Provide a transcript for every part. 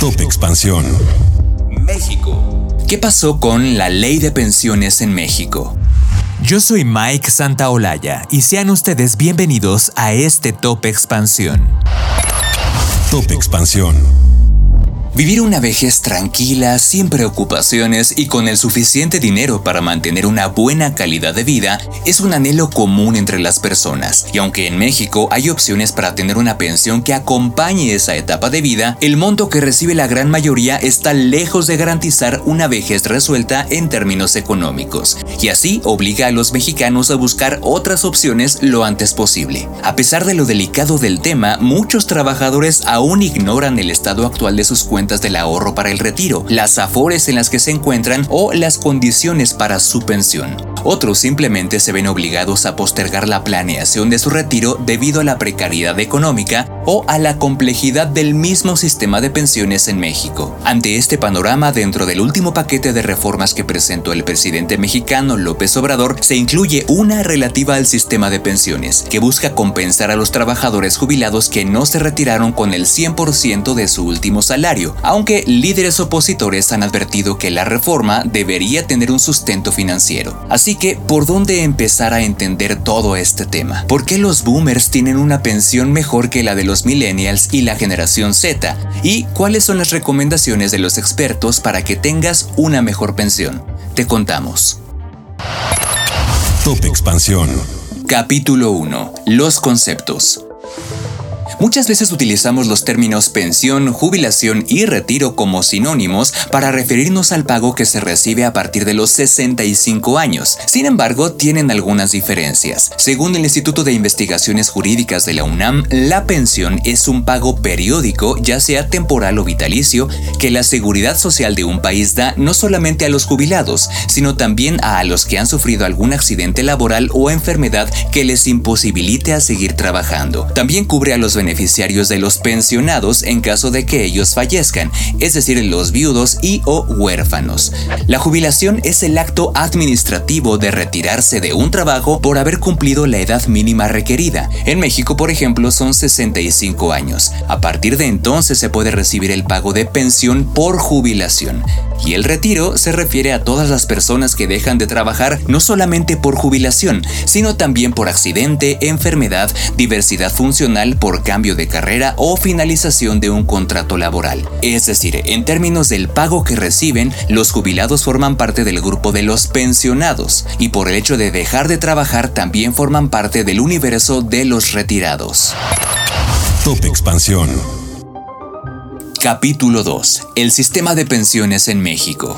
Top Expansión. México. ¿Qué pasó con la ley de pensiones en México? Yo soy Mike Santaolalla y sean ustedes bienvenidos a este Top Expansión. Top Expansión. Vivir una vejez tranquila, sin preocupaciones y con el suficiente dinero para mantener una buena calidad de vida es un anhelo común entre las personas. Y aunque en México hay opciones para tener una pensión que acompañe esa etapa de vida, el monto que recibe la gran mayoría está lejos de garantizar una vejez resuelta en términos económicos. Y así obliga a los mexicanos a buscar otras opciones lo antes posible. A pesar de lo delicado del tema, muchos trabajadores aún ignoran el estado actual de sus cuentas del ahorro para el retiro, las afores en las que se encuentran o las condiciones para su pensión. Otros simplemente se ven obligados a postergar la planeación de su retiro debido a la precariedad económica o a la complejidad del mismo sistema de pensiones en México. Ante este panorama, dentro del último paquete de reformas que presentó el presidente mexicano López Obrador, se incluye una relativa al sistema de pensiones, que busca compensar a los trabajadores jubilados que no se retiraron con el 100% de su último salario, aunque líderes opositores han advertido que la reforma debería tener un sustento financiero. Así que, ¿por dónde empezar a entender todo este tema? ¿Por qué los boomers tienen una pensión mejor que la de los millennials y la generación Z? ¿Y cuáles son las recomendaciones de los expertos para que tengas una mejor pensión? Te contamos. Top Expansión. Capítulo 1. Los conceptos. Muchas veces utilizamos los términos pensión, jubilación y retiro como sinónimos para referirnos al pago que se recibe a partir de los 65 años. Sin embargo, tienen algunas diferencias. Según el Instituto de Investigaciones Jurídicas de la UNAM, la pensión es un pago periódico, ya sea temporal o vitalicio, que la seguridad social de un país da no solamente a los jubilados, sino también a los que han sufrido algún accidente laboral o enfermedad que les imposibilite a seguir trabajando. También cubre a los beneficiarios de los pensionados en caso de que ellos fallezcan, es decir, los viudos y o huérfanos. La jubilación es el acto administrativo de retirarse de un trabajo por haber cumplido la edad mínima requerida. En México, por ejemplo, son 65 años. A partir de entonces se puede recibir el pago de pensión por jubilación. Y el retiro se refiere a todas las personas que dejan de trabajar no solamente por jubilación, sino también por accidente, enfermedad, diversidad funcional, por cambio de carrera o finalización de un contrato laboral. Es decir, en términos del pago que reciben, los jubilados forman parte del grupo de los pensionados y por el hecho de dejar de trabajar también forman parte del universo de los retirados. Top Expansión. Capítulo 2. El sistema de pensiones en México.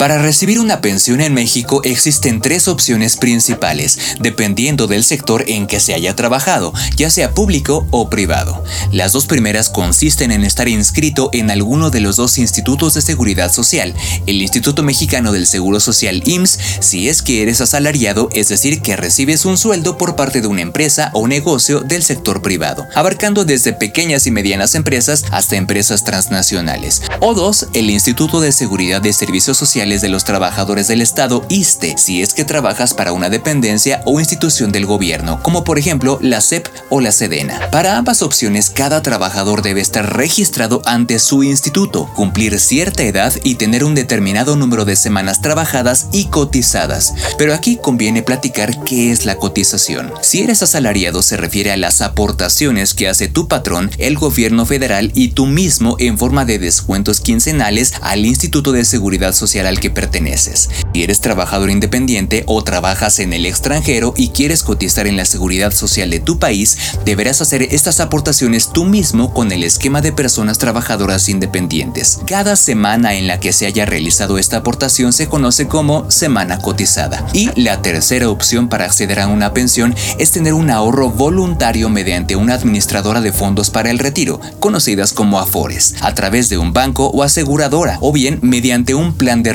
Para recibir una pensión en México existen tres opciones principales, dependiendo del sector en que se haya trabajado, ya sea público o privado. Las dos primeras consisten en estar inscrito en alguno de los dos institutos de seguridad social, el Instituto Mexicano del Seguro Social IMSS, si es que eres asalariado, es decir, que recibes un sueldo por parte de una empresa o negocio del sector privado, abarcando desde pequeñas y medianas empresas hasta empresas transnacionales. O dos, el Instituto de Seguridad de Servicios Sociales de los Trabajadores del Estado, ISTE, si es que trabajas para una dependencia o institución del gobierno, como por ejemplo la SEP o la SEDENA. Para ambas opciones, cada trabajador debe estar registrado ante su instituto, cumplir cierta edad y tener un determinado número de semanas trabajadas y cotizadas. Pero aquí conviene platicar qué es la cotización. Si eres asalariado se refiere a las aportaciones que hace tu patrón, el gobierno federal y tú mismo en forma de descuentos quincenales al Instituto de Seguridad Social al que perteneces. Si eres trabajador independiente o trabajas en el extranjero y quieres cotizar en la seguridad social de tu país, deberás hacer estas aportaciones tú mismo con el esquema de personas trabajadoras independientes. Cada semana en la que se haya realizado esta aportación se conoce como semana cotizada. Y la tercera opción para acceder a una pensión es tener un ahorro voluntario mediante una administradora de fondos para el retiro, conocidas como AFORES, a través de un banco o aseguradora, o bien mediante un plan de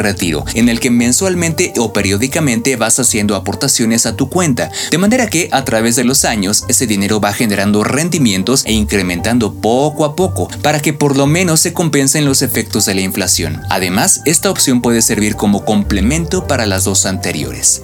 en el que mensualmente o periódicamente vas haciendo aportaciones a tu cuenta, de manera que a través de los años ese dinero va generando rendimientos e incrementando poco a poco para que por lo menos se compensen los efectos de la inflación. Además, esta opción puede servir como complemento para las dos anteriores.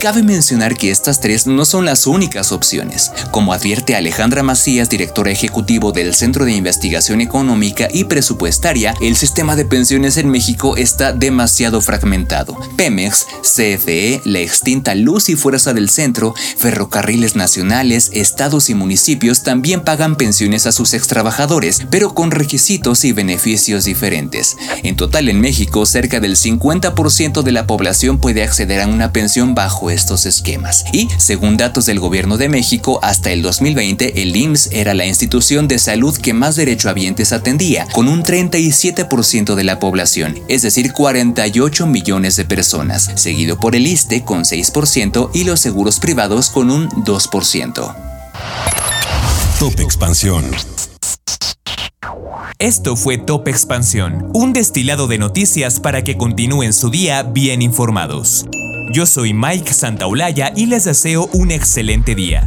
Cabe mencionar que estas tres no son las únicas opciones. Como advierte Alejandra Macías, directora ejecutivo del Centro de Investigación Económica y Presupuestaria, el sistema de pensiones en México está demasiado fragmentado. Pemex, CFE, la extinta Luz y Fuerza del Centro, ferrocarriles nacionales, estados y municipios también pagan pensiones a sus extrabajadores, pero con requisitos y beneficios diferentes. En total en México, cerca del 50% de la población puede acceder a una pensión bajo estos esquemas. Y, según datos del Gobierno de México, hasta el 2020 el IMSS era la institución de salud que más derechohabientes atendía, con un 37% de la población, es decir, 48 millones de personas, seguido por el ISTE con 6% y los seguros privados con un 2%. Top Expansión. Esto fue Top Expansión, un destilado de noticias para que continúen su día bien informados. Yo soy Mike Santaolalla y les deseo un excelente día.